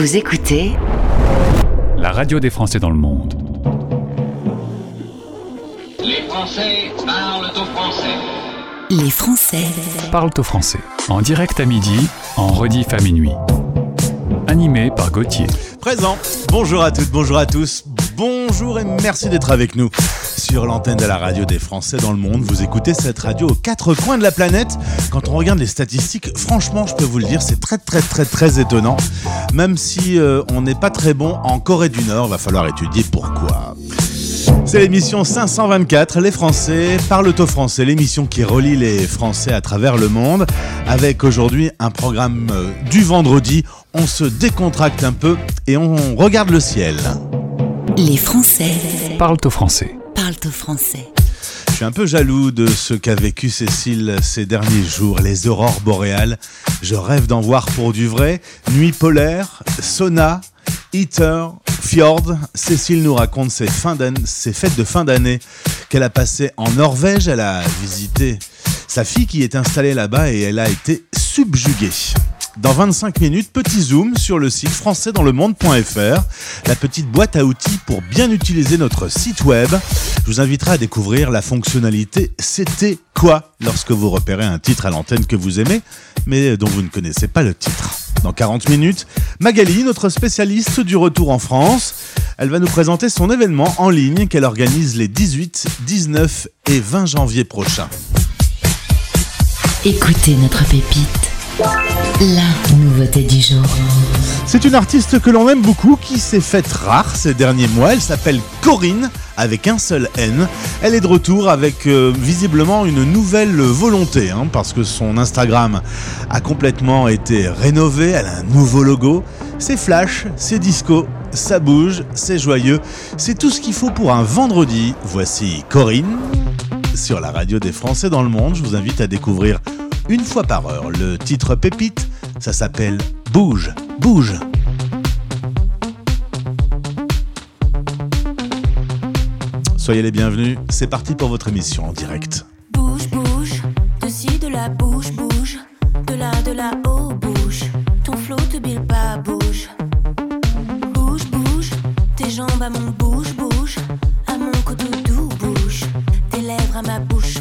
Vous écoutez la radio des Français dans le monde. Les Français parlent au français. Les Français parlent au français. En direct à midi, en rediff à minuit. Animé par Gauthier. Présent. Bonjour à toutes, bonjour à tous. Bonjour et merci d'être avec nous sur l'antenne de la radio des Français dans le monde. Vous écoutez cette radio aux quatre coins de la planète. Quand on regarde les statistiques, franchement, je peux vous le dire, c'est très très très très étonnant. Même si euh, on n'est pas très bon en Corée du Nord, va falloir étudier pourquoi. C'est l'émission 524, les Français parlent au français, l'émission qui relie les Français à travers le monde, avec aujourd'hui un programme euh, du vendredi. On se décontracte un peu et on regarde le ciel. Les Français parlent au français Je suis un peu jaloux de ce qu'a vécu Cécile ces derniers jours, les aurores boréales. Je rêve d'en voir pour du vrai. Nuit polaire, sauna, heater, fjord. Cécile nous raconte ses, ses fêtes de fin d'année qu'elle a passées en Norvège. Elle a visité sa fille qui est installée là-bas et elle a été subjuguée. Dans 25 minutes, petit zoom sur le site françaisdanslemonde.fr, la petite boîte à outils pour bien utiliser notre site web. Je vous inviterai à découvrir la fonctionnalité C'était quoi lorsque vous repérez un titre à l'antenne que vous aimez, mais dont vous ne connaissez pas le titre. Dans 40 minutes, Magali, notre spécialiste du retour en France, elle va nous présenter son événement en ligne qu'elle organise les 18, 19 et 20 janvier prochains. Écoutez notre pépite. La nouveauté du jour. C'est une artiste que l'on aime beaucoup qui s'est faite rare ces derniers mois. Elle s'appelle Corinne avec un seul N. Elle est de retour avec euh, visiblement une nouvelle volonté hein, parce que son Instagram a complètement été rénové. Elle a un nouveau logo. C'est flash, c'est disco, ça bouge, c'est joyeux. C'est tout ce qu'il faut pour un vendredi. Voici Corinne sur la radio des Français dans le monde. Je vous invite à découvrir une fois par heure. Le titre pépite, ça s'appelle Bouge, bouge. Soyez les bienvenus, c'est parti pour votre émission en direct. Bouge, bouge, de ci, de la bouge, bouge, de là, de là, haut bouge. Ton flot te bille pas, bouge. Bouge, bouge, tes jambes à mon bouge, bouge, à mon côté doux, bouge. Tes lèvres à ma bouche,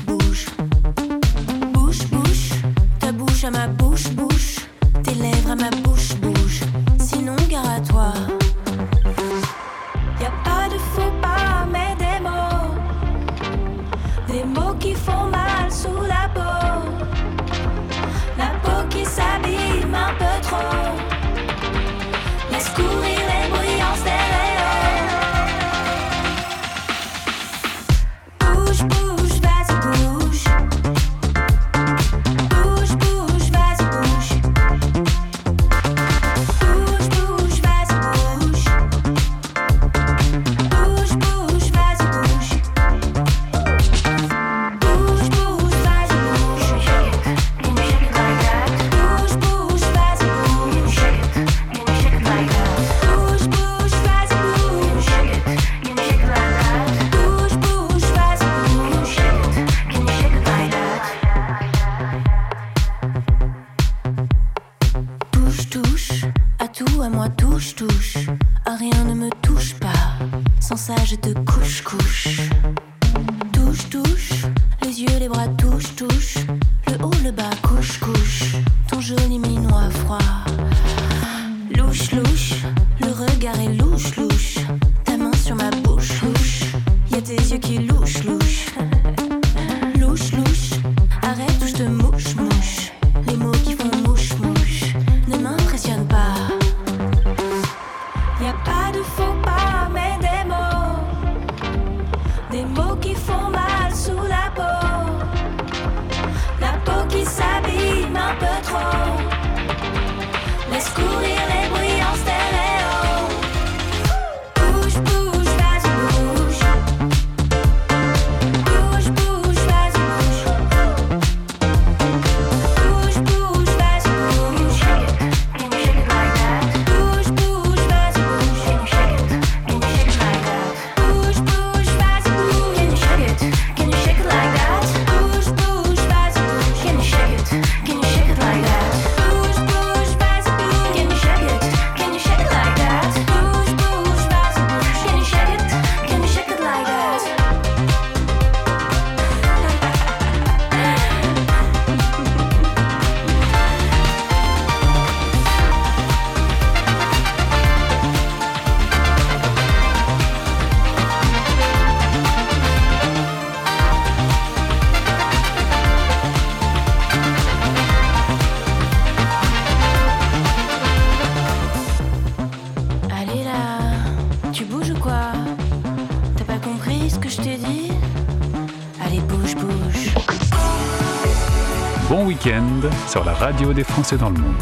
bouge des Français dans le monde.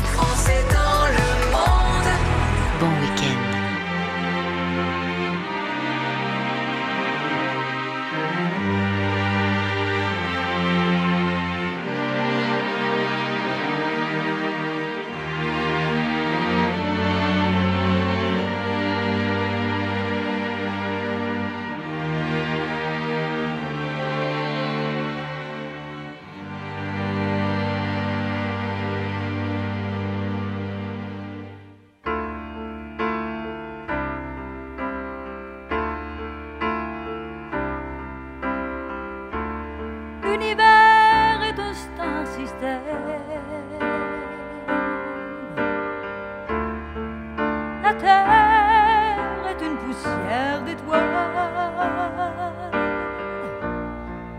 L'univers est un système. La terre est une poussière d'étoiles.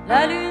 La lune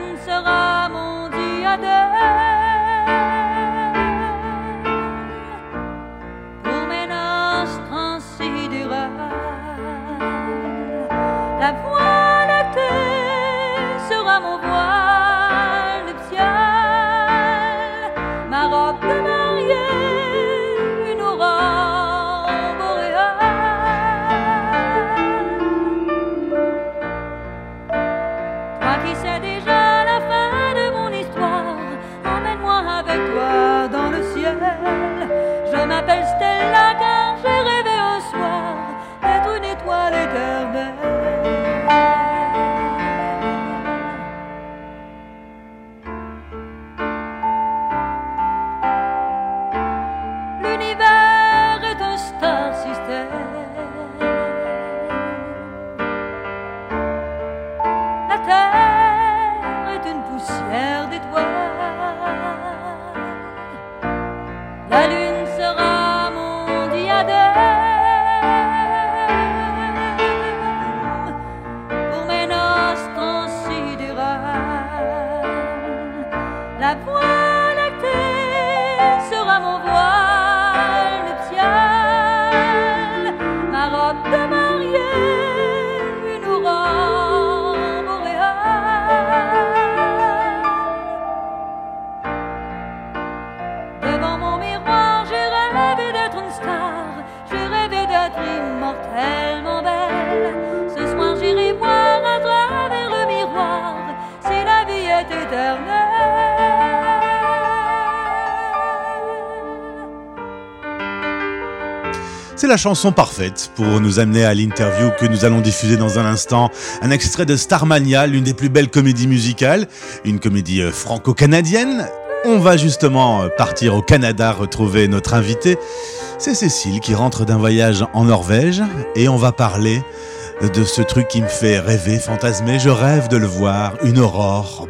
C'est la chanson parfaite pour nous amener à l'interview que nous allons diffuser dans un instant. Un extrait de Starmania, l'une des plus belles comédies musicales, une comédie euh, franco-canadienne. On va justement euh, partir au Canada retrouver notre invité. C'est Cécile qui rentre d'un voyage en Norvège et on va parler de ce truc qui me fait rêver, fantasmer. Je rêve de le voir, une aurore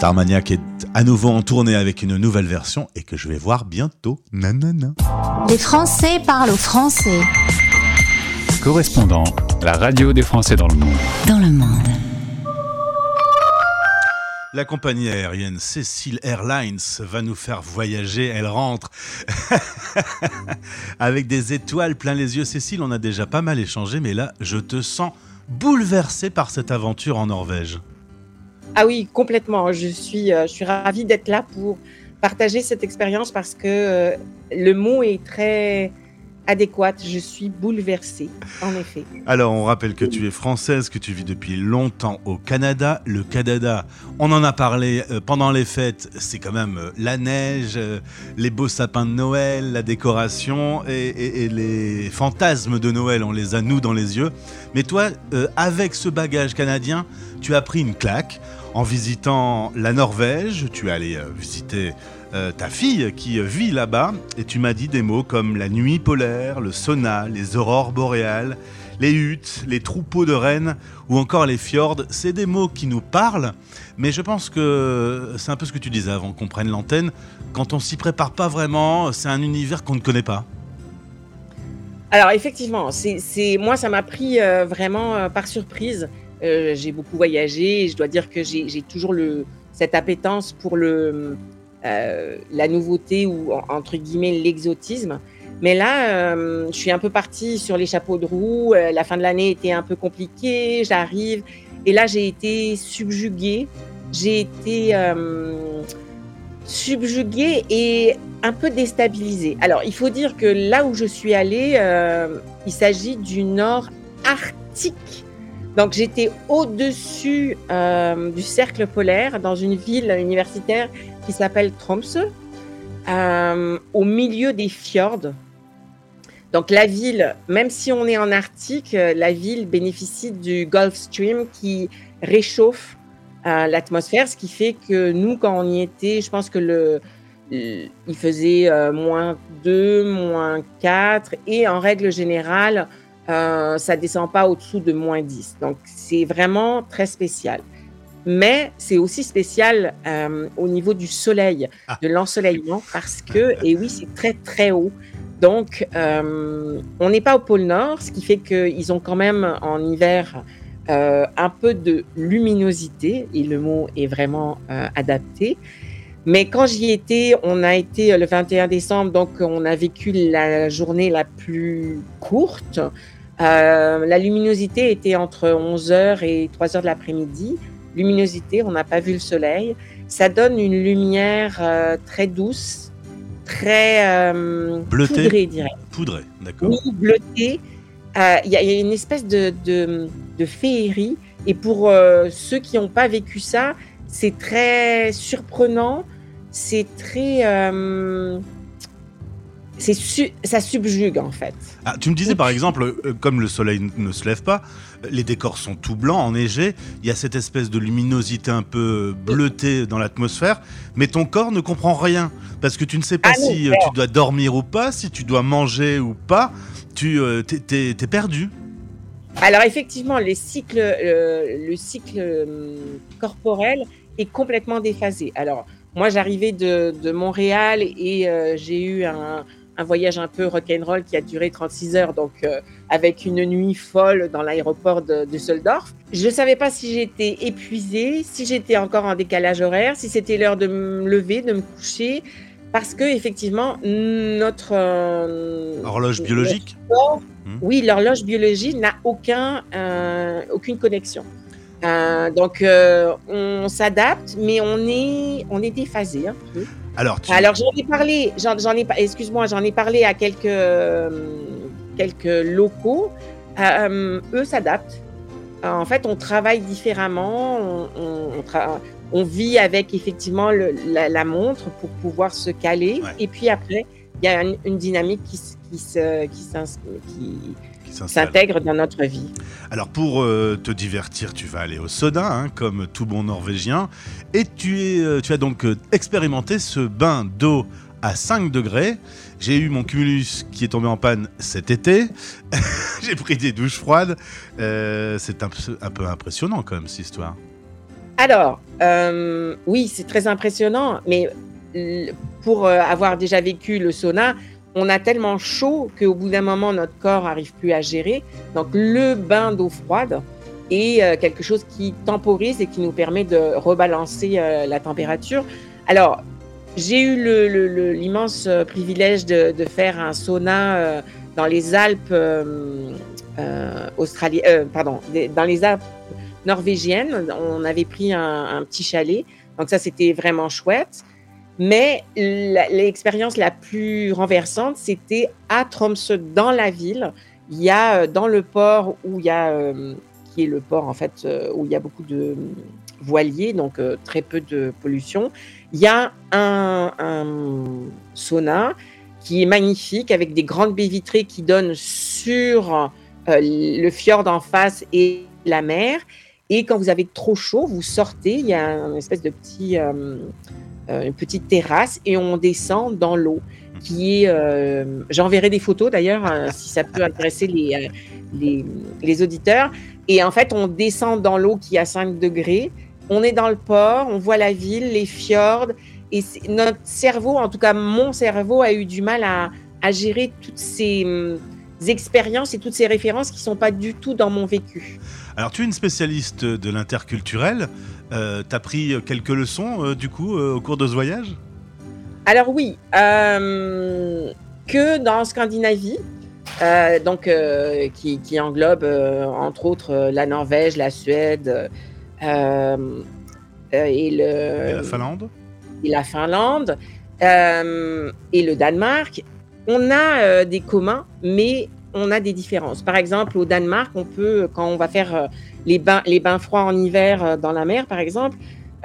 Starmania qui est à nouveau en tournée avec une nouvelle version et que je vais voir bientôt. Nanana. Les Français parlent aux Français. Correspondant, la radio des Français dans le monde. Dans le monde. La compagnie aérienne Cecil Airlines va nous faire voyager. Elle rentre avec des étoiles plein les yeux. Cécile, on a déjà pas mal échangé, mais là, je te sens bouleversé par cette aventure en Norvège. Ah oui, complètement. Je suis, euh, je suis ravie d'être là pour partager cette expérience parce que euh, le mot est très adéquat. Je suis bouleversée, en effet. Alors, on rappelle que tu es française, que tu vis depuis longtemps au Canada. Le Canada, on en a parlé euh, pendant les fêtes, c'est quand même la neige, les beaux sapins de Noël, la décoration et, les fantasmes de Noël, on les a nous dans les yeux. Mais toi, avec ce bagage canadien, tu as pris une claque en visitant la Norvège. Tu es allé euh, visiter euh, ta fille qui euh, vit là-bas et tu m'as dit des mots comme la nuit polaire, le sauna, les aurores boréales, les huttes, les troupeaux de rennes ou encore les fjords. C'est des mots qui nous parlent, mais je pense que c'est un peu ce que tu disais avant qu'on prenne l'antenne. Quand on s'y prépare pas vraiment, c'est un univers qu'on ne connaît pas. Alors effectivement, c'est, moi ça m'a pris vraiment par surprise. Euh, j'ai beaucoup voyagé et je dois dire que j'ai, toujours cette appétence pour euh, la nouveauté ou en- entre guillemets l'exotisme. Mais là, euh, je suis un peu partie sur les chapeaux de roue. La fin de l'année était un peu compliquée. J'arrive. Et là, j'ai été subjuguée. J'ai été subjuguée et un peu déstabilisée. Alors, il faut dire que là où je suis allée, il s'agit du nord arctique. Donc, j'étais au-dessus euh, du cercle polaire dans une ville universitaire qui s'appelle Tromsø, euh, au milieu des fjords. Donc, la ville, même si on est en Arctique, euh, la ville bénéficie du Gulf Stream qui réchauffe l'atmosphère, ce qui fait que nous, quand on y était, je pense que le, il faisait moins 2, moins 4, et en règle générale, euh, ça descend pas au-dessous de moins 10. Donc, c'est vraiment très spécial. Mais c'est aussi spécial euh, au niveau du soleil, Ah. de l'ensoleillement, parce que, et oui, c'est très, très haut. Donc, euh, on n'est pas au pôle Nord, ce qui fait qu'ils ont quand même en hiver euh, un peu de luminosité, et le mot est vraiment adapté. Mais quand j'y étais, on a été euh, le 21 décembre, donc on a vécu la journée la plus courte. Euh, la luminosité était entre 11h et 3h de l'après-midi. Luminosité, on n'a pas vu le soleil. Ça donne une lumière euh, très douce, très euh, Bleutée. poudrée, dirais Poudré, d'accord. oui, bleuté. Euh, Il y, a- il y a une espèce de, de, de féerie. Et pour ceux qui n'ont pas vécu ça, c'est très surprenant. C'est très. euh, c'est su- ça subjugue, en fait. Ah, tu me disais par exemple, euh, comme le soleil ne se lève pas, les décors sont tout blancs, enneigés, il y a cette espèce de luminosité un peu bleutée dans l'atmosphère, mais ton corps ne comprend rien, parce que tu ne sais pas Ah si euh, tu dois dormir ou pas, si tu dois manger ou pas, tu t'es- perdu. Alors, effectivement, les cycles, le cycle corporel est complètement déphasé. Alors, moi, j'arrivais de, de Montréal et euh, j'ai eu un, un voyage un peu rock'n'roll qui a duré 36 heures, donc euh, avec une nuit folle dans l'aéroport de Düsseldorf. Je ne savais pas si j'étais épuisée, si j'étais encore en décalage horaire, si c'était l'heure de me lever, de me coucher, parce que effectivement, notre euh, Horloge biologique? corps, Hmm. oui, l'horloge biologique n'a aucun, euh, aucune connexion. Euh, donc, euh, on s'adapte, mais on est, on est déphasé un peu. Alors, tu... Alors, j'en ai parlé, j'en, j'en ai, excuse-moi, j'en ai parlé à quelques, euh, quelques locaux. Euh, eux s'adaptent. En fait, on travaille différemment. On, on- on tra- on vit avec effectivement le- la, la montre pour pouvoir se caler. Ouais. Et puis après, il y a une, une dynamique qui, qui, se- qui qui. S'intègre dans notre vie. Alors pour euh, te divertir, tu vas aller au sauna, hein, comme tout bon Norvégien, et tu, es, euh, tu as donc euh, expérimenté ce bain d'eau à 5 degrés. J'ai eu mon cumulus qui est tombé en panne cet été. J'ai pris des douches froides. Euh, c'est un, peu- un peu impressionnant quand même cette histoire. Alors, euh, oui, c'est très impressionnant, mais pour avoir déjà vécu le sauna, on a tellement chaud qu'au bout d'un moment, notre corps n'arrive plus à gérer. Donc, le bain d'eau froide est euh, quelque chose qui temporise et qui nous permet de rebalancer euh, la température. Alors, j'ai eu l'immense euh, privilège de, faire un sauna dans les Alpes norvégiennes. On avait pris un, un petit chalet, donc ça c'était vraiment chouette. Mais l'expérience la plus renversante, c'était à Tromsø, dans la ville. Il y a euh, dans le port où il y a, euh, qui est le port en fait, euh, où il y a beaucoup de voiliers, donc très peu de pollution. Il y a un, un sauna qui est magnifique avec des grandes baies vitrées qui donnent sur le fjord en face et la mer. Et quand vous avez trop chaud, vous sortez, il y a une espèce de petit, une petite terrasse et on descend dans l'eau qui est... euh, J'enverrai des photos d'ailleurs euh, si ça peut intéresser les, euh, les, auditeurs. Et en fait, on descend dans l'eau qui est à 5 degrés. On est dans le port, on voit la ville, les fjords. Et notre cerveau, en tout cas mon cerveau, a eu du mal à, à gérer toutes ces hum, expériences et toutes ces références qui ne sont pas du tout dans mon vécu. Alors tu es une spécialiste de l'interculturel. Euh, T'as pris quelques leçons euh, du coup euh, au cours de ce voyage? Alors oui, euh, que dans Scandinavie, donc qui, qui englobe entre autres la Norvège, la Suède et, le, Et la Finlande? Et la Finlande et le Danemark. On a des communs, mais on a des différences. Par exemple, au Danemark, on peut, quand on va faire euh, les bains, froids en hiver euh, dans la mer, par exemple,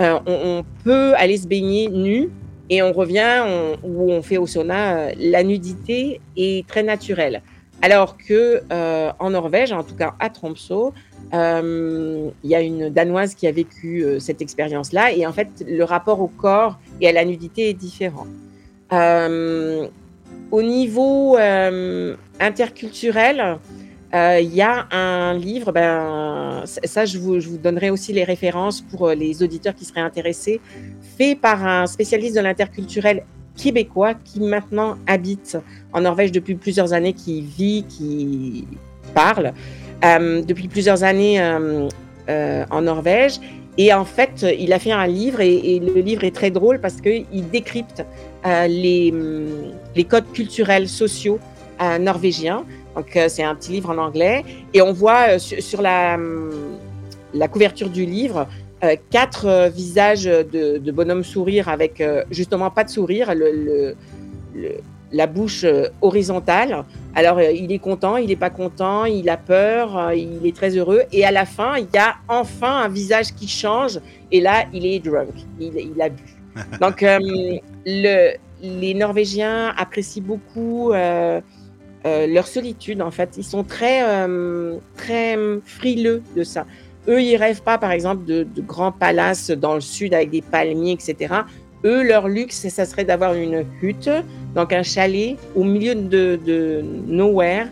euh, on, peut aller se baigner nu et on revient on, où on fait au sauna. la nudité est très naturelle. Alors que en Norvège, en tout cas à Tromsø, il y a une Danoise qui a vécu cette expérience-là et en fait, le rapport au corps et à la nudité est différent. Au niveau euh, interculturel, euh, il y a un livre, ben, ça je vous, je vous donnerai aussi les références pour euh, les auditeurs qui seraient intéressés, fait par un spécialiste de l'interculturel québécois qui maintenant habite en Norvège depuis plusieurs années, qui vit, qui parle depuis plusieurs années en Norvège. Et en fait, il a fait un livre et, et le livre est très drôle parce qu'il décrypte les, hum, les codes culturels sociaux euh, norvégiens. Donc, euh, c'est un petit livre en anglais. Et on voit euh, sur, sur la, hum, la couverture du livre euh, quatre euh, visages de, de bonhommes sourire avec euh, justement pas de sourire, le, le- le- la bouche euh, horizontale. Alors, euh, il est content, il n'est pas content, il a peur, euh, il est très heureux. Et à la fin, il y a enfin un visage qui change. Et là, il est drunk, il, il a bu. Donc, euh, le, les Norvégiens apprécient beaucoup euh, euh, leur solitude, en fait. Ils sont très, euh, très frileux de ça. Eux, ils rêvent pas, par exemple, de, grands palaces dans le sud avec des palmiers, etc. Eux, leur luxe, ça serait d'avoir une hutte, donc un chalet au milieu de, nowhere,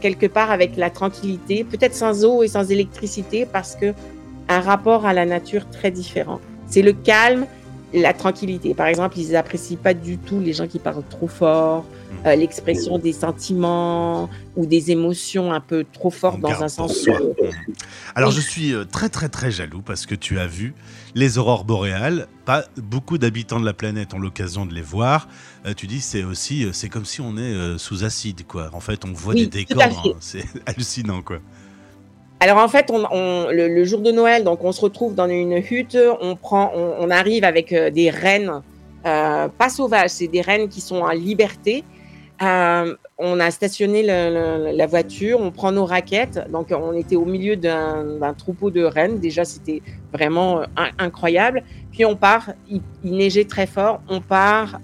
quelque part avec la tranquillité, peut-être sans eau et sans électricité, parce que un rapport à la nature très différent. C'est le calme, la tranquillité. Par exemple, ils apprécient pas du tout les gens qui parlent trop fort, euh, l'expression des sentiments ou des émotions un peu trop fortes dans un sens. euh, Alors je suis euh, très très très jaloux parce que tu as vu les aurores boréales. Pas beaucoup d'habitants de la planète ont l'occasion de les voir. Euh, tu dis c'est aussi c'est comme si on est sous acide quoi. En fait on voit Oui, des décors, hein, c'est hallucinant quoi. Alors en fait, on, le, jour de Noël, donc on se retrouve dans une hutte, on arrive avec euh, des rennes, euh, pas sauvages, c'est des rennes qui sont en liberté. Euh, on a stationné la voiture, on prend nos raquettes, donc on était au milieu d'un troupeau de rennes. Déjà, c'était vraiment in- incroyable. Puis on part, il, il neigeait très fort, on part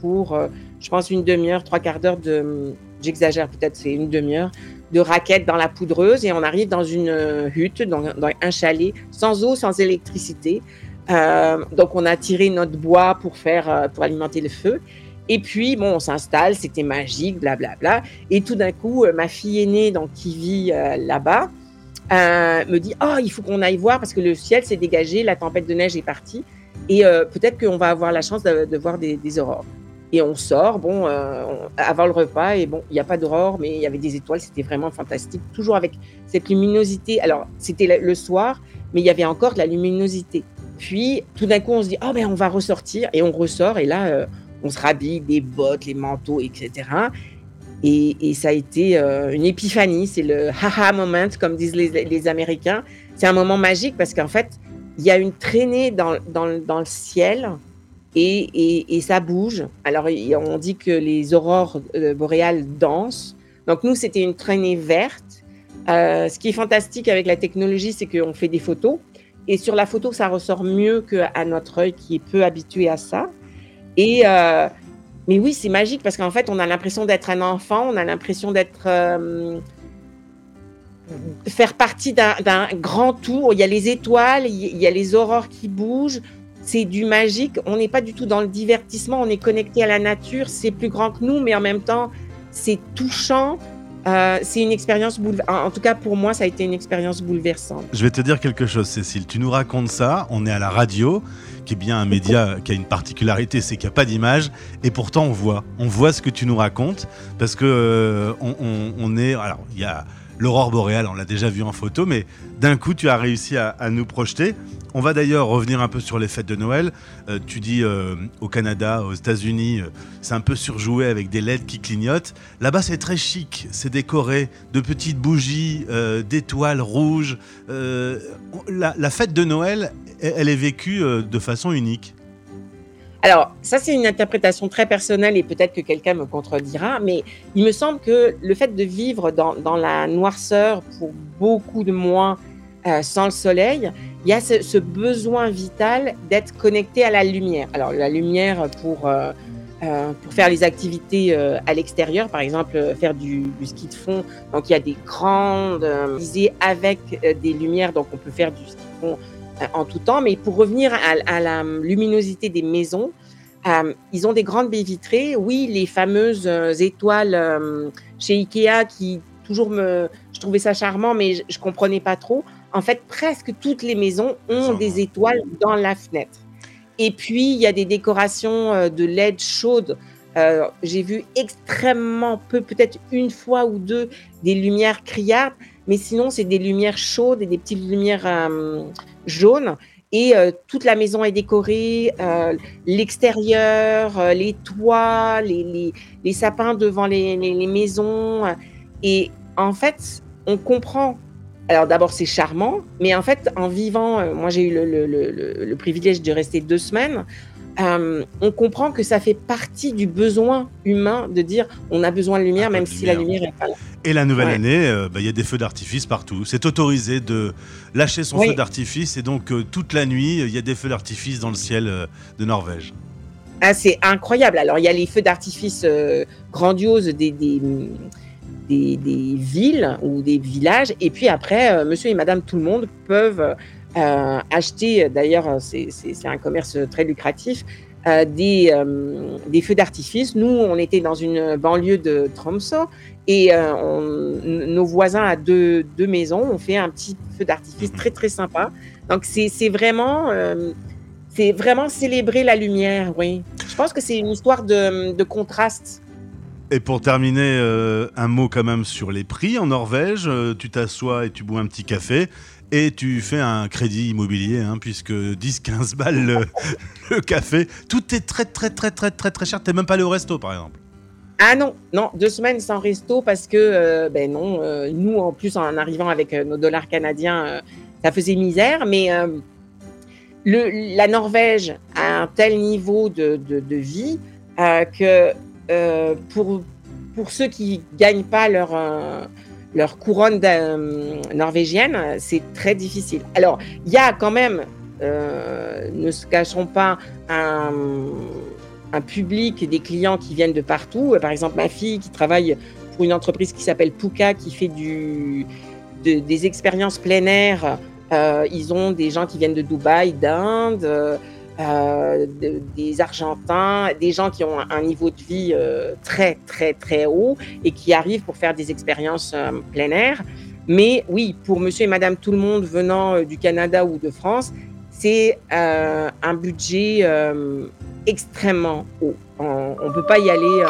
pour, je pense, une demi-heure, trois quarts d'heure de, j'exagère peut-être, c'est une demi-heure de raquettes dans la poudreuse et on arrive dans une euh, hutte, dans, un chalet, sans eau, sans électricité. Euh, donc on a tiré notre bois pour faire, euh, pour alimenter le feu. Et puis bon, on s'installe, c'était magique, blablabla. Et tout d'un coup, ma fille aînée, donc qui vit là-bas, me dit oh il faut qu'on aille voir parce que le ciel s'est dégagé, la tempête de neige est partie et peut-être qu'on va avoir la chance de, voir des aurores. Et on sort, bon, euh, avant le repas, et bon, il n'y a pas d'aurore, mais il y avait des étoiles, c'était vraiment fantastique, toujours avec cette luminosité. Alors, c'était le- soir, mais il y avait encore de la luminosité. Puis, tout d'un coup, on se dit, oh, ben, on va ressortir, et on ressort, et là, euh, on se rhabille, des bottes, les manteaux, etc. Et, ça a été euh, une épiphanie, c'est le haha moment, comme disent les, Américains. C'est un moment magique parce qu'en fait, il y a une traînée dans le ciel et, ça bouge. Alors, on dit que les aurores euh, boréales dansent. Donc, nous, c'était une traînée verte. Euh, ce qui est fantastique avec la technologie, c'est qu'on fait des photos. Et sur la photo, ça ressort mieux qu'à notre œil qui est peu habitué à ça. Et, euh, mais oui, c'est magique parce qu'en fait, on a l'impression d'être un enfant, on a l'impression d'être. euh, faire partie d'un grand tour. Il y a les étoiles, il y a les aurores qui bougent. C'est du magique. On n'est pas du tout dans le divertissement, on est connecté à la nature. C'est plus grand que nous, mais en même temps, c'est touchant. Euh, c'est une expérience bouleversante. En tout cas, pour moi, ça a été une expérience bouleversante. Je vais te dire quelque chose, Cécile. Tu nous racontes ça, on est à la radio, qui est bien un média qui a une particularité, c'est qu'il n'y a pas d'image, et pourtant on voit. On voit ce que tu nous racontes, parce que euh, on, on- est. Alors, il y a l'aurore boréale, on l'a déjà vu en photo, mais d'un coup, tu as réussi à, nous projeter. On va d'ailleurs revenir un peu sur les fêtes de Noël. Euh, tu dis euh, au Canada, aux États-Unis, euh, c'est un peu surjoué avec des LED qui clignotent. Là-bas, c'est très chic. C'est décoré de petites bougies, d'étoiles rouges. La, fête de Noël, elle, est vécue de façon unique. Alors, ça, c'est une interprétation très personnelle et peut-être que quelqu'un me contredira, mais il me semble que le fait de vivre dans, la noirceur pour beaucoup de mois euh, sans le soleil, il y a ce, besoin vital d'être connecté à la lumière. Alors, la lumière pour, euh, euh, pour faire les activités à l'extérieur, par exemple, faire du, ski de fond. Donc, il y a des grandes visées avec des lumières, donc on peut faire du ski de fond en tout temps. Mais pour revenir à, à la luminosité des maisons, euh, ils ont des grandes baies vitrées. Oui, les fameuses euh, étoiles euh, chez Ikea qui toujours me, je trouvais ça charmant, mais je, je comprenais pas trop. En fait, presque toutes les maisons ont des étoiles dans la fenêtre. Et puis, il y a des décorations de LED chaudes. Euh, J'ai vu extrêmement peu, peut-être une fois ou deux, des lumières criardes, mais sinon, c'est des lumières chaudes et des petites lumières jaunes. Et euh, toute la maison est décorée, euh, l'extérieur, euh, les toits, les, les, les sapins devant les, les, maisons. Et en fait, on comprend. Alors d'abord, c'est charmant, mais en fait, en vivant, moi j'ai eu le, le, le, le, privilège de rester deux semaines, euh, on comprend que ça fait partie du besoin humain de dire on a besoin de lumière, même de si la lumière. n'est pas là. Et la nouvelle Ouais. année, euh, bah, il y a des feux d'artifice partout. C'est autorisé de lâcher son Oui. feu d'artifice et donc euh, toute la nuit, il y a des feux d'artifice dans le ciel de Norvège. Ah, c'est incroyable. Alors, il y a les feux d'artifice grandioses des, des, des, des villes ou des villages. Et puis après, monsieur et madame tout le monde peuvent euh, acheter, d'ailleurs, c'est c'est- un commerce très lucratif, euh, des, euh, feux d'artifice. Nous, on était dans une banlieue de Tromsø et euh, nos voisins à deux, deux maisons ont fait un petit feu d'artifice très, très sympa. Donc, c'est vraiment... euh, c'est vraiment célébrer la lumière, oui. Je pense que c'est une histoire de, de contraste. Et pour terminer, euh, un mot quand même sur les prix en Norvège. Euh, tu t'assois et tu bois un petit café et tu fais un crédit immobilier, hein, puisque 10-15 balles le, café. Tout est très très très très très très cher. T'es même pas allé au resto par exemple. Ah non, non, deux semaines sans resto parce que, euh, ben non, euh, nous, en plus, en arrivant avec euh, nos dollars canadiens, ça faisait misère. Mais la Norvège a un tel niveau de, vie que pour, pour ceux qui gagnent pas leur, leur couronne euh, norvégienne, c'est très difficile. Alors, il y a quand même, euh, ne se cachons pas, un, public, des clients qui viennent de partout. Par exemple, ma fille qui travaille pour une entreprise qui s'appelle Puka, qui fait du, de- des expériences plein air. Euh, ils ont des gens qui viennent de Dubaï, d'Inde, euh, de- des Argentins, des gens qui ont un, niveau de vie euh, très, très, très haut et qui arrivent pour faire des expériences euh, plein air. Mais oui, pour monsieur et madame tout le monde venant euh, du Canada ou de France, c'est un budget extrêmement haut. On ne peut pas y aller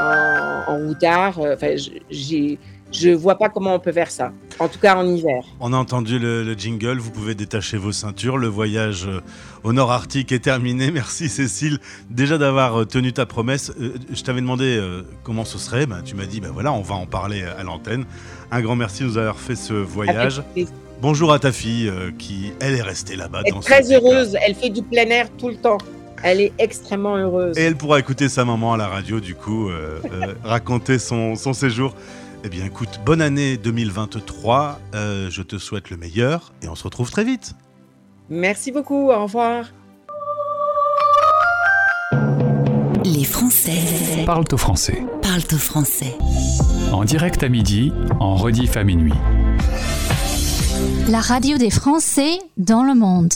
en, en routard. Enfin, j'ai- je vois pas comment on peut faire ça. En tout cas, en hiver. On a entendu le, le jingle, vous pouvez détacher vos ceintures. Le voyage euh, au nord arctique est terminé. Merci Cécile déjà d'avoir euh, tenu ta promesse. Euh, je t'avais demandé comment ce serait. Ben, tu m'as dit, ben voilà, on va en parler à l'antenne. Un grand merci de nous avoir fait ce voyage. Avec. Bonjour à ta fille qui, elle, est restée là-bas. Elle est très heureuse. Elle fait du plein air tout le temps. Elle est extrêmement heureuse. Et elle pourra écouter sa maman à la radio, du coup, euh, euh, raconter son, son séjour. Eh bien, écoute, bonne année 2023. Euh, je te souhaite le meilleur et on se retrouve très vite. Merci beaucoup. Au revoir. Les Français Parle au français. parlent au français. En direct à midi, en rediff à minuit. La radio des Français dans le monde.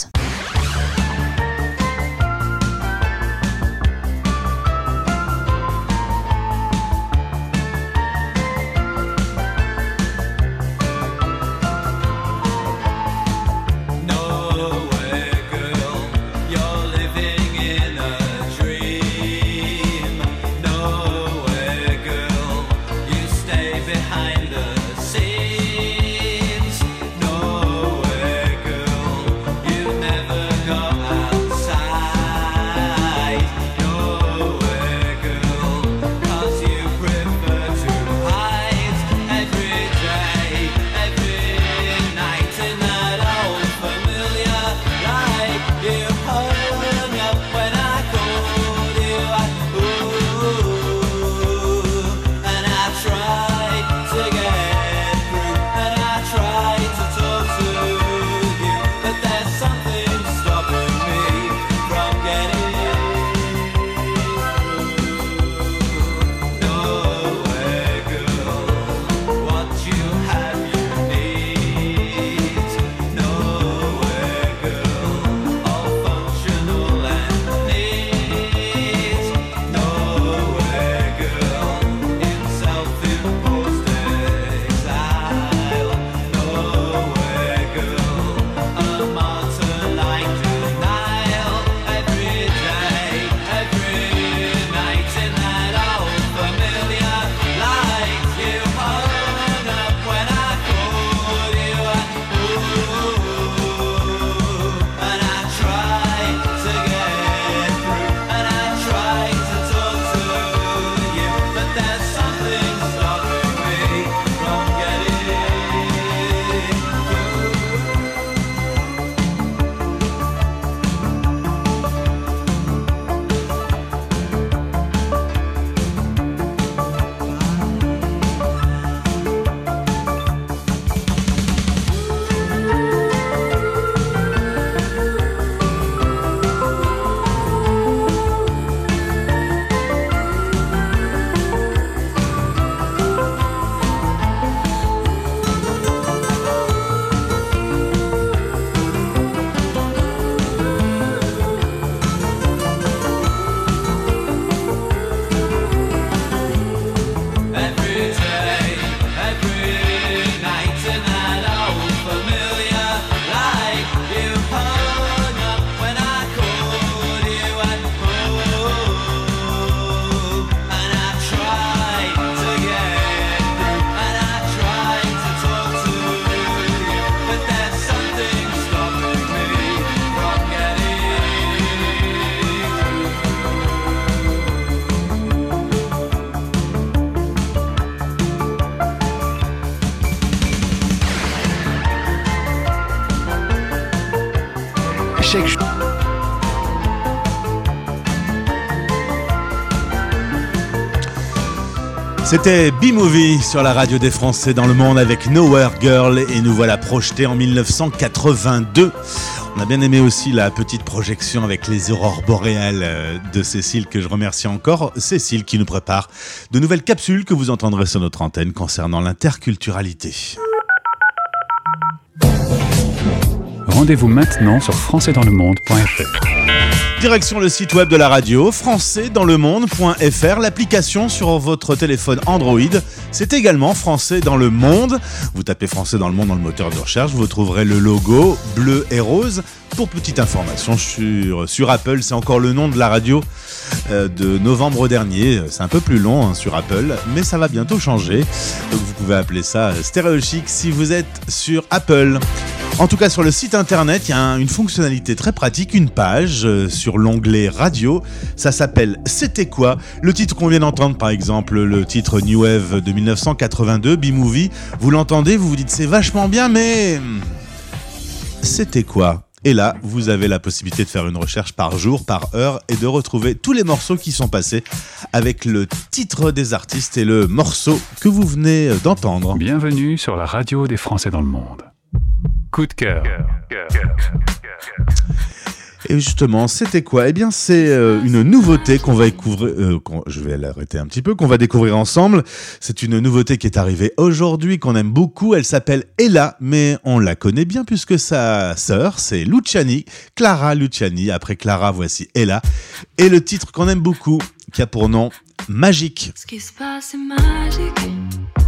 C'était B-Movie sur la radio des Français dans le monde avec Nowhere Girl et nous voilà projetés en 1982. On a bien aimé aussi la petite projection avec les aurores boréales euh, de Cécile que je remercie encore. Cécile qui nous prépare de nouvelles capsules que vous entendrez sur notre antenne concernant l'interculturalité. Rendez-vous maintenant sur françaisdanslemonde.fr. Direction le site web de la radio, françaisdanslemonde.fr, l'application sur votre téléphone Android. C'est également Français dans le monde. Vous tapez Français dans le monde dans le moteur de recherche, vous trouverez le logo bleu et rose. Pour petite information sur, Apple, c'est encore le nom de la radio euh, de novembre dernier. C'est un peu plus long hein, sur Apple, mais ça va bientôt changer. Vous pouvez appeler ça Stéréo Chic si vous êtes sur Apple. En tout cas, sur le site internet, il y a un- une fonctionnalité très pratique, une page euh, sur l'onglet radio. Ça s'appelle C'était quoi? Le titre qu'on vient d'entendre, par exemple, le titre New Wave de 1982, B-Movie. Vous l'entendez, vous vous dites c'est vachement bien, mais c'était quoi? Et là, vous avez la possibilité de faire une recherche par jour, par heure, et de retrouver tous les morceaux qui sont passés avec le titre des artistes et le morceau que vous venez d'entendre. Bienvenue sur la radio des Français dans le monde. Coup de cœur. Et justement, c'était quoi? Eh bien, c'est euh, une nouveauté qu'on va découvrir. euh, je vais l'arrêter un petit peu, qu'on va découvrir ensemble. C'est une nouveauté qui est arrivée aujourd'hui, qu'on aime beaucoup. Elle s'appelle Ella, mais on la connaît bien puisque sa sœur, c'est Luciani, Clara Luciani. Après Clara, voici Ella. Et le titre qu'on aime beaucoup, qui a pour nom Magique. Ce qui se passe est magique.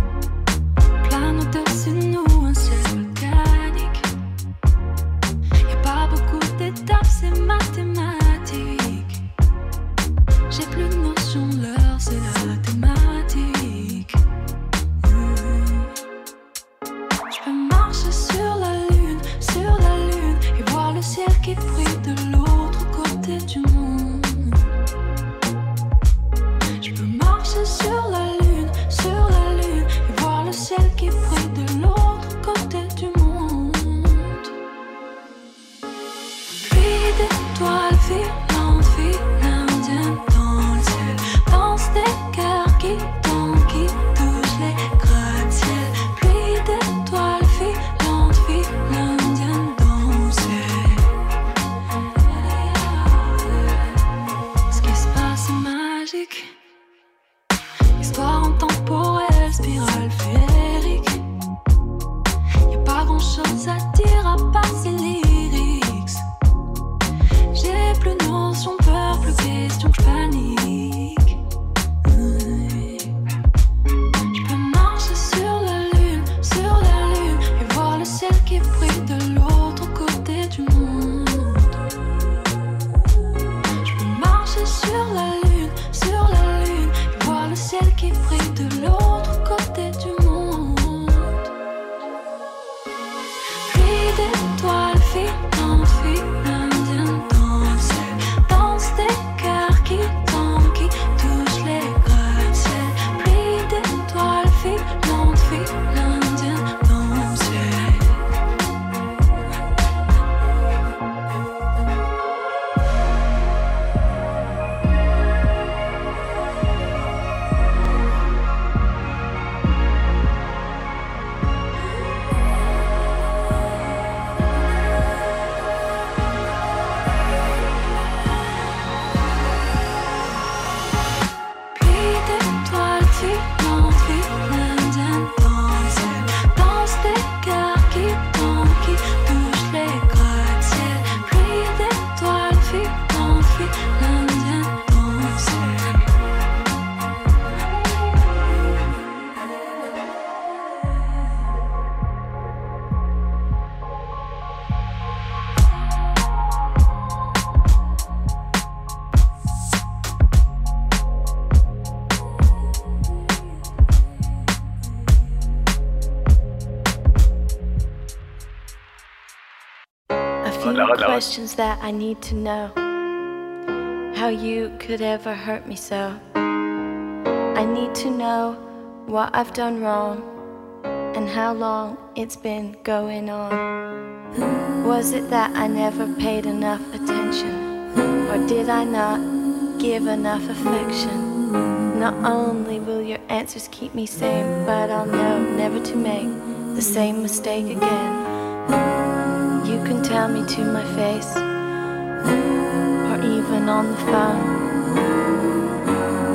Questions that I need to know. How you could ever hurt me so. I need to know what I've done wrong and how long it's been going on. Was it that I never paid enough attention? Or did I not give enough affection? Not only will your answers keep me sane, but I'll know never to make the same mistake again. You can tell me to my face, or even on the phone.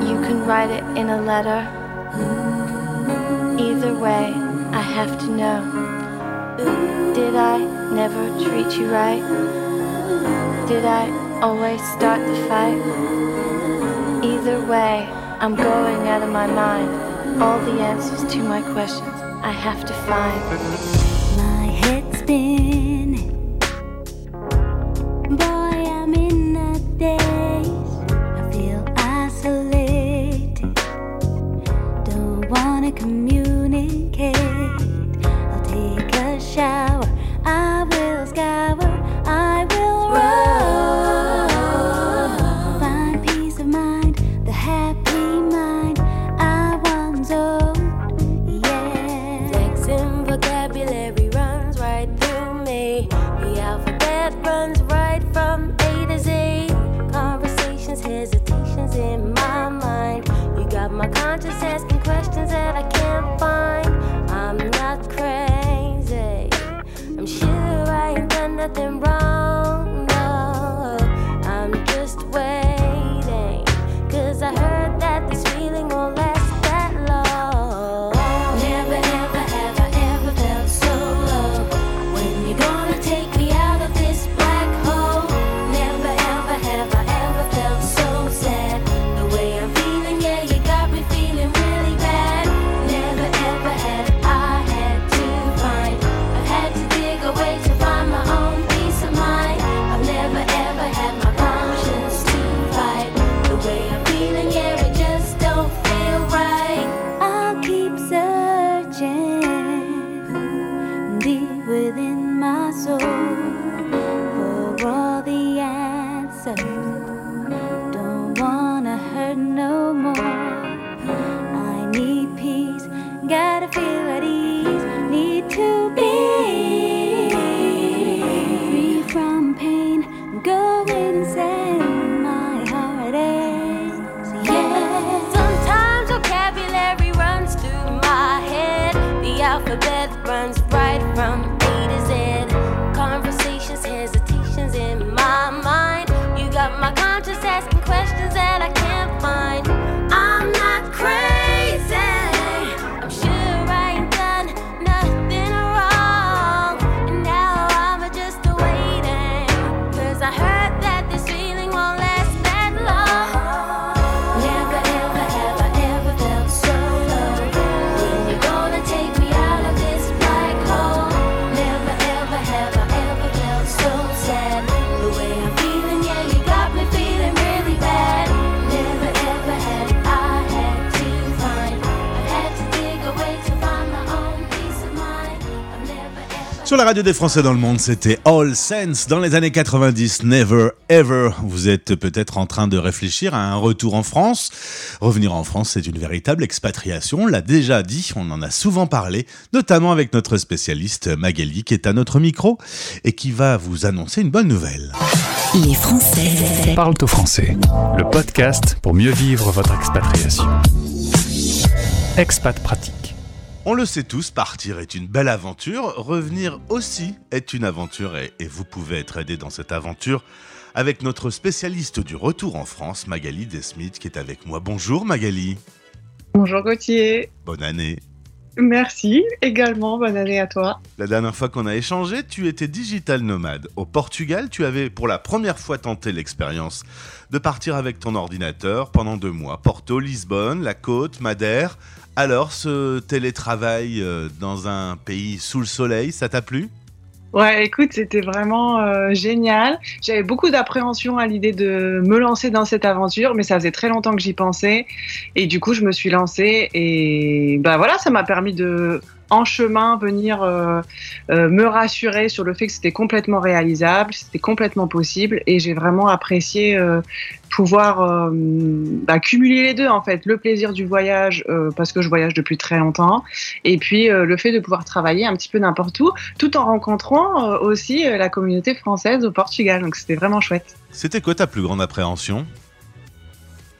You can write it in a letter. Either way, I have to know. Did I never treat you right? Did I always start the fight? Either way, I'm going out of my mind. All the answers to my questions I have to find been Runs right from Sur la radio des Français dans le monde, c'était All Sense dans les années 90, Never Ever. Vous êtes peut-être en train de réfléchir à un retour en France. Revenir en France, c'est une véritable expatriation. On l'a déjà dit, on en a souvent parlé, notamment avec notre spécialiste Magali qui est à notre micro et qui va vous annoncer une bonne nouvelle. Les Français. Parle au français, le podcast pour mieux vivre votre expatriation. Expat pratique. On le sait tous, partir est une belle aventure, revenir aussi est une aventure et, et vous pouvez être aidé dans cette aventure avec notre spécialiste du retour en France, Magali Desmith, qui est avec moi. Bonjour Magali, Bonjour Gauthier, bonne année. merci également, bonne année à toi. La dernière fois qu'on a échangé, tu étais digital nomade. Au Portugal, tu avais pour la première fois tenté l'expérience de partir avec ton ordinateur pendant deux mois. Porto, Lisbonne, la côte, Madère. Alors, ce télétravail euh, dans un pays sous le soleil, ça t'a plu? Ouais, écoute, c'était vraiment euh, génial. J'avais beaucoup d'appréhension à l'idée de me lancer dans cette aventure, mais ça faisait très longtemps que j'y pensais. Et du coup, je me suis lancée et bah voilà, ça m'a permis de en chemin venir euh, euh, me rassurer sur le fait que c'était complètement réalisable, c'était complètement possible, et j'ai vraiment apprécié euh, pouvoir bah, cumuler les deux en fait, le plaisir du voyage parce que je voyage depuis très longtemps, et puis le fait de pouvoir travailler un petit peu n'importe où, tout en rencontrant aussi la communauté française au Portugal. Donc c'était vraiment chouette. C'était quoi ta plus grande appréhension?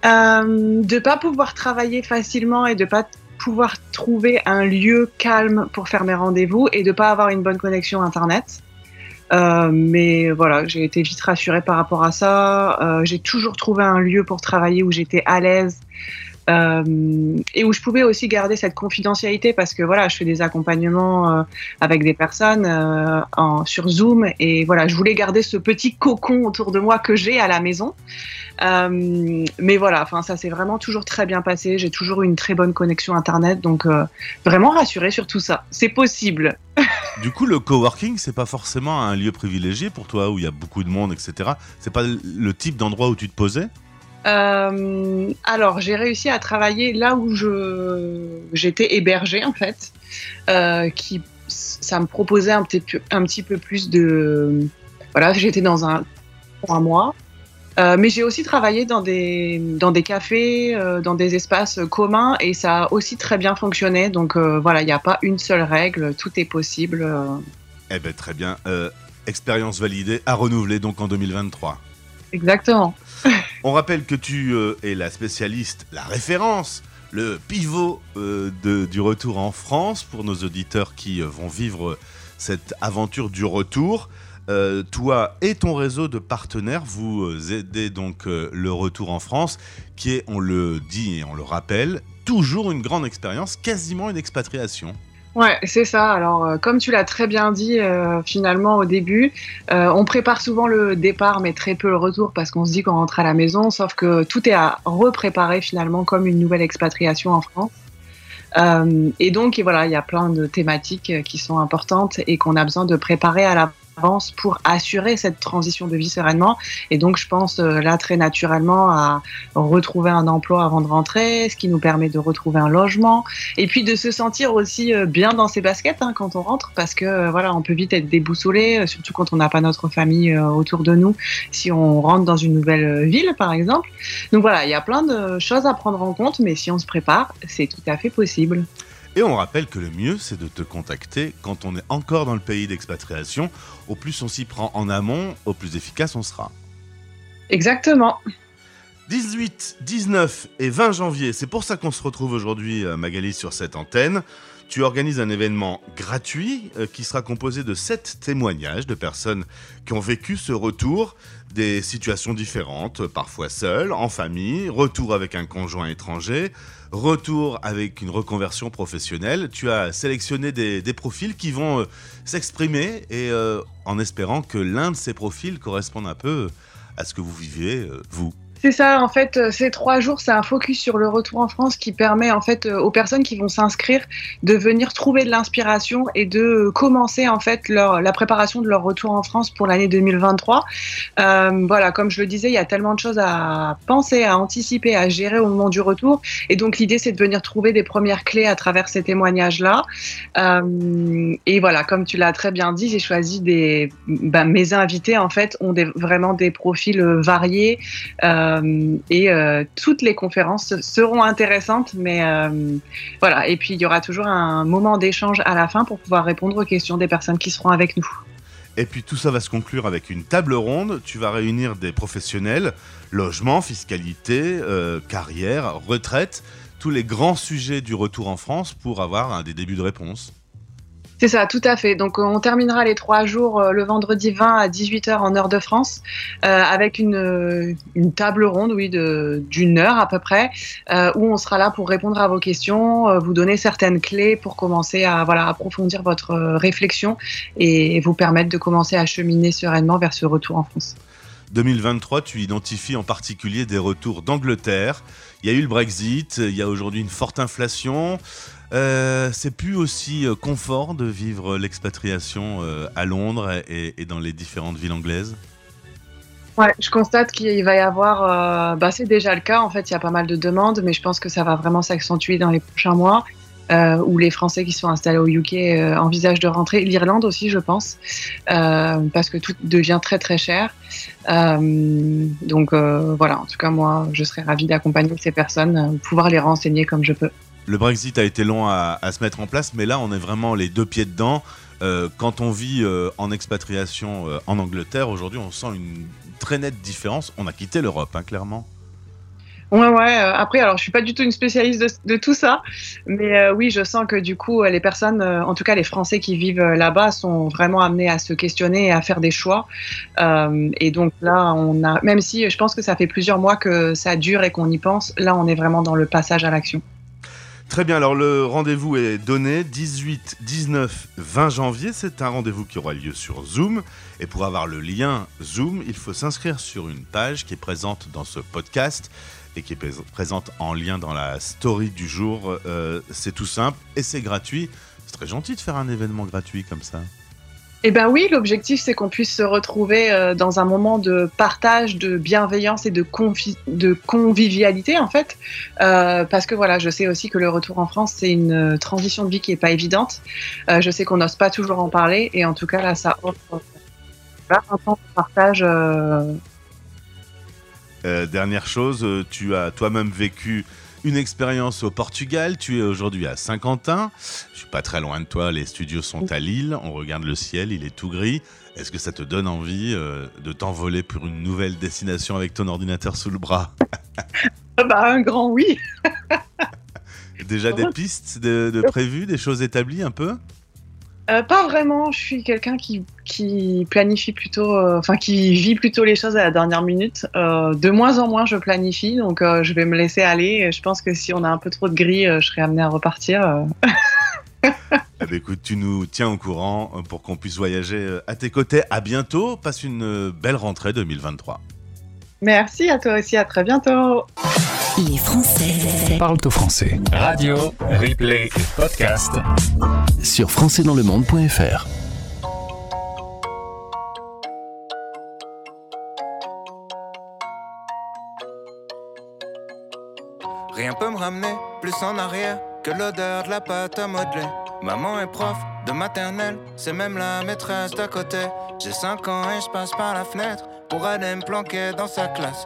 Euh, de pas pouvoir travailler facilement et de pas pouvoir trouver un lieu calme pour faire mes rendez-vous et de pas avoir une bonne connexion internet. Euh, mais voilà, j'ai été vite rassurée par rapport à ça. Euh, j'ai toujours trouvé un lieu pour travailler où j'étais à l'aise et où je pouvais aussi garder cette confidentialité parce que voilà, je fais des accompagnements euh, avec des personnes euh, sur Zoom et voilà, je voulais garder ce petit cocon autour de moi que j'ai à la maison. Euh, mais voilà, enfin ça s'est vraiment toujours très bien passé. J'ai toujours une très bonne connexion internet, donc euh, vraiment rassurée sur tout ça. C'est possible. Du coup, le coworking, c'est pas forcément un lieu privilégié pour toi où il y a beaucoup de monde, etc. C'est pas le type d'endroit où tu te posais? Euh, alors, j'ai réussi à travailler là où je j'étais hébergée en fait, euh, qui ça me proposait un petit peu, un petit peu plus de voilà, j'étais dans un pour un mois. Euh, mais j'ai aussi travaillé dans des, dans des cafés, euh, dans des espaces communs et ça a aussi très bien fonctionné. Donc euh, voilà, il n'y a pas une seule règle, tout est possible. Eh ben très bien. Expérience validée, à renouveler donc en 2023. Exactement. On rappelle que tu euh, es la spécialiste, la référence, le pivot euh, du retour en France pour nos auditeurs qui euh, vont vivre cette aventure du retour. Toi et ton réseau de partenaires, vous aidez donc le retour en France, qui est, on le dit et on le rappelle, toujours une grande expérience, quasiment une expatriation. Ouais, c'est ça. Alors, euh, comme tu l'as très bien dit euh, finalement au début, euh, on prépare souvent le départ, mais très peu le retour parce qu'on se dit qu'on rentre à la maison, sauf que tout est à repréparer finalement comme une nouvelle expatriation en France. Et donc, voilà, il y a plein de thématiques qui sont importantes et qu'on a besoin de préparer à l'avance pour assurer cette transition de vie sereinement. Et donc, je pense euh, là très naturellement à retrouver un emploi avant de rentrer, ce qui nous permet de retrouver un logement, et puis de se sentir aussi euh, bien dans ses baskets hein, quand on rentre, parce que euh, voilà, on peut vite être déboussolé, surtout quand on n'a pas notre famille autour de nous, si on rentre dans une nouvelle ville, par exemple. Donc voilà, il y a plein de choses à prendre en compte, mais si on se prépare, c'est tout à fait possible. Et on rappelle que le mieux, c'est de te contacter quand on est encore dans le pays d'expatriation. Au plus on s'y prend en amont, au plus efficace on sera. Exactement. 18, 19 et 20 janvier, c'est pour ça qu'on se retrouve aujourd'hui, euh, Magali, sur cette antenne. Tu organises un événement gratuit euh, qui sera composé de 7 témoignages de personnes qui ont vécu ce retour, des situations différentes, parfois seules, en famille, retour avec un conjoint étranger, retour avec une reconversion professionnelle. Tu as sélectionné des, des profils qui vont euh, s'exprimer et euh, en espérant que l'un de ces profils corresponde un peu à ce que vous vivez, euh, vous. C'est ça, en fait, euh, ces trois jours, c'est un focus sur le retour en France qui permet en fait euh, aux personnes qui vont s'inscrire de venir trouver de l'inspiration et de euh, commencer en fait la préparation de leur retour en France pour l'année 2023. Euh, voilà, comme je le disais, il y a tellement de choses à penser, à anticiper, à gérer au moment du retour. Et donc l'idée, c'est de venir trouver des premières clés à travers ces témoignages-là. Et voilà, comme tu l'as très bien dit, j'ai choisi des... ben, mes invités, en fait, ont vraiment des profils variés. Et euh, toutes les conférences seront intéressantes, mais euh, voilà. Et puis il y aura toujours un moment d'échange à la fin pour pouvoir répondre aux questions des personnes qui seront avec nous. Et puis tout ça va se conclure avec une table ronde. Tu vas réunir des professionnels, logement, fiscalité, euh, carrière, retraite, tous les grands sujets du retour en France pour avoir un des débuts de réponse. C'est ça, tout à fait. Donc, euh, on terminera les trois jours euh, le vendredi 20 à 18h en heure de France, euh, avec une, table ronde, oui, d'une heure à peu près, où on sera là pour répondre à vos questions, vous donner certaines clés pour commencer à voilà, approfondir votre réflexion et vous permettre de commencer à cheminer sereinement vers ce retour en France. 2023, tu identifies en particulier des retours d'Angleterre. Il y a eu le Brexit, il y a aujourd'hui une forte inflation. Euh, c'est plus aussi euh, confort de vivre l'expatriation euh, à Londres et, dans les différentes villes anglaises? Ouais, je constate qu'il va y avoir, bah c'est déjà le cas en fait, il y a pas mal de demandes, mais je pense que ça va vraiment s'accentuer dans les prochains mois. où les Français qui sont installés au UK envisagent de rentrer. L'Irlande aussi, je pense, parce que tout devient très très cher. Donc voilà, en tout cas, moi, je serais ravie d'accompagner ces personnes, pouvoir les renseigner comme je peux. Le Brexit a été long à, se mettre en place, mais là, on est vraiment les deux pieds dedans. Euh, quand on vit euh, en expatriation euh, en Angleterre, aujourd'hui, on sent une très nette différence. On a quitté l'Europe, hein, clairement. Ouais, ouais. après, alors, je suis pas du tout une spécialiste de, tout ça, mais oui, je sens que du coup, les personnes, en tout cas les Français qui vivent là-bas, sont vraiment amenés à se questionner et à faire des choix. Et donc là, on a, même si je pense que ça fait plusieurs mois que ça dure et qu'on y pense, là, on est vraiment dans le passage à l'action. Très bien, alors le rendez-vous est donné 18, 19, 20 janvier. C'est un rendez-vous qui aura lieu sur Zoom. Et pour avoir le lien Zoom, il faut s'inscrire sur une page qui est présente dans ce podcast et qui est présente en lien dans la story du jour. Euh, c'est tout simple et c'est gratuit. C'est très gentil de faire un événement gratuit comme ça. Eh ben oui, l'objectif c'est qu'on puisse se retrouver euh, dans un moment de partage, de bienveillance et de, convivialité en fait, Euh, parce que voilà, je sais aussi que le retour en France c'est une euh, transition de vie qui est pas évidente. Je sais qu'on n'ose pas toujours en parler et en tout cas là ça offre un temps de partage. dernière chose, tu as toi-même vécu une expérience au Portugal. Tu es aujourd'hui à Saint-Quentin. Je suis pas très loin de toi. Les studios sont à Lille. On regarde le ciel, il est tout gris. Est-ce que ça te donne envie euh, de t'envoler pour une nouvelle destination avec ton ordinateur sous le bras? Bah, un grand oui. Déjà des pistes de, de prévues, des choses établies un peu? Euh, pas vraiment. Je suis quelqu'un qui, qui planifie plutôt, euh, enfin qui vit plutôt les choses à la dernière minute. Euh, de moins en moins, je planifie, donc je vais me laisser aller. Et je pense que si on a un peu trop de gris, je serai amenée à repartir. ben, écoute, tu nous tiens au courant pour qu'on puisse voyager à tes côtés. À bientôt. Passe une belle rentrée 2023. Merci à toi aussi. À très bientôt. Les Français. Parle-toi français. Radio, replay et podcast. sur françaisdanslemonde.fr. Rien peut me ramener plus en arrière que l'odeur de la pâte à modeler. Maman est prof de maternelle, c'est même la maîtresse d'à côté. J'ai 5 ans et je passe par la fenêtre pour aller me planquer dans sa classe.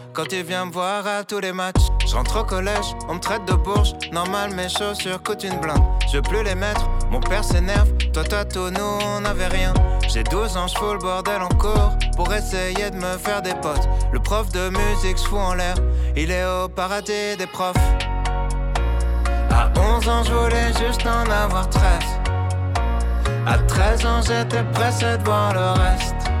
Quand il vient me voir à tous les matchs, je rentre au collège, on me traite de bourge. Normal, mes chaussures coûtent une blinde. Je veux plus les mettre, mon père s'énerve. Toi, toi, tout, nous, on avait rien. J'ai 12 ans, je le bordel en cours pour essayer de me faire des potes. Le prof de musique se fout en l'air, il est au paradis des profs. À 11 ans, je voulais juste en avoir 13. À 13 ans, j'étais pressé de voir le reste.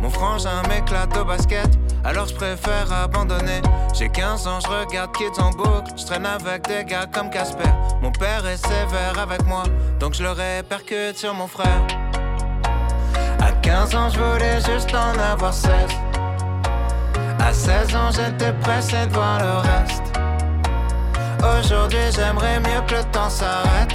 Mon frangin m'éclate au basket. Alors je préfère abandonner. J'ai 15 ans, je regarde Kids en boucle. Je traîne avec des gars comme Casper. Mon père est sévère avec moi, donc je le répercute sur mon frère. À 15 ans, je voulais juste en avoir 16. À 16 ans, j'étais pressé de voir le reste. Aujourd'hui, j'aimerais mieux que le temps s'arrête.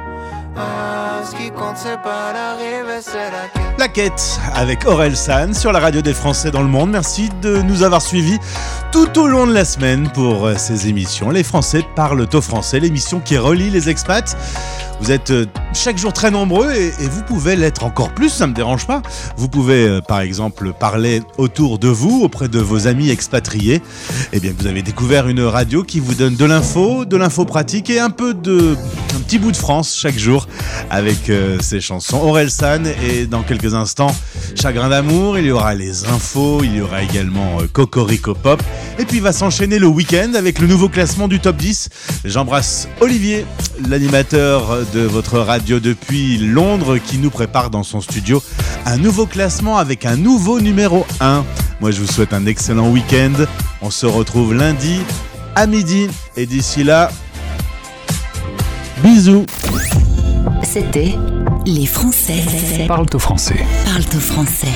La quête. La quête avec Aurel San sur la radio des Français dans le monde. Merci de nous avoir suivis tout au long de la semaine pour euh, ces émissions. Les Français parlent au français, l'émission qui relie les expats. Vous êtes euh, chaque jour très nombreux et, vous pouvez l'être encore plus, ça me dérange pas. Vous pouvez euh, par exemple parler autour de vous, auprès de vos amis expatriés. Eh bien, vous avez découvert une radio qui vous donne de l'info, de l'info pratique et un peu de un petit bout de France chaque jour avec euh, ses chansons. Aurel San et dans quelques instants Chagrin d'amour, il y aura les infos, il y aura également euh, Cocorico Pop et puis va s'enchaîner le week-end avec le nouveau classement du top 10. J'embrasse Olivier, l'animateur de votre radio depuis Londres qui nous prépare dans son studio un nouveau classement avec un nouveau numéro 1. Moi je vous souhaite un excellent week-end. On se retrouve lundi à midi et d'ici là, bisous. C'était Les Français. Parle au français. Parle au français.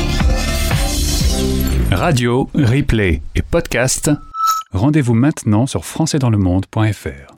Radio, replay et podcast. Rendez-vous maintenant sur françaisdanslemonde.fr.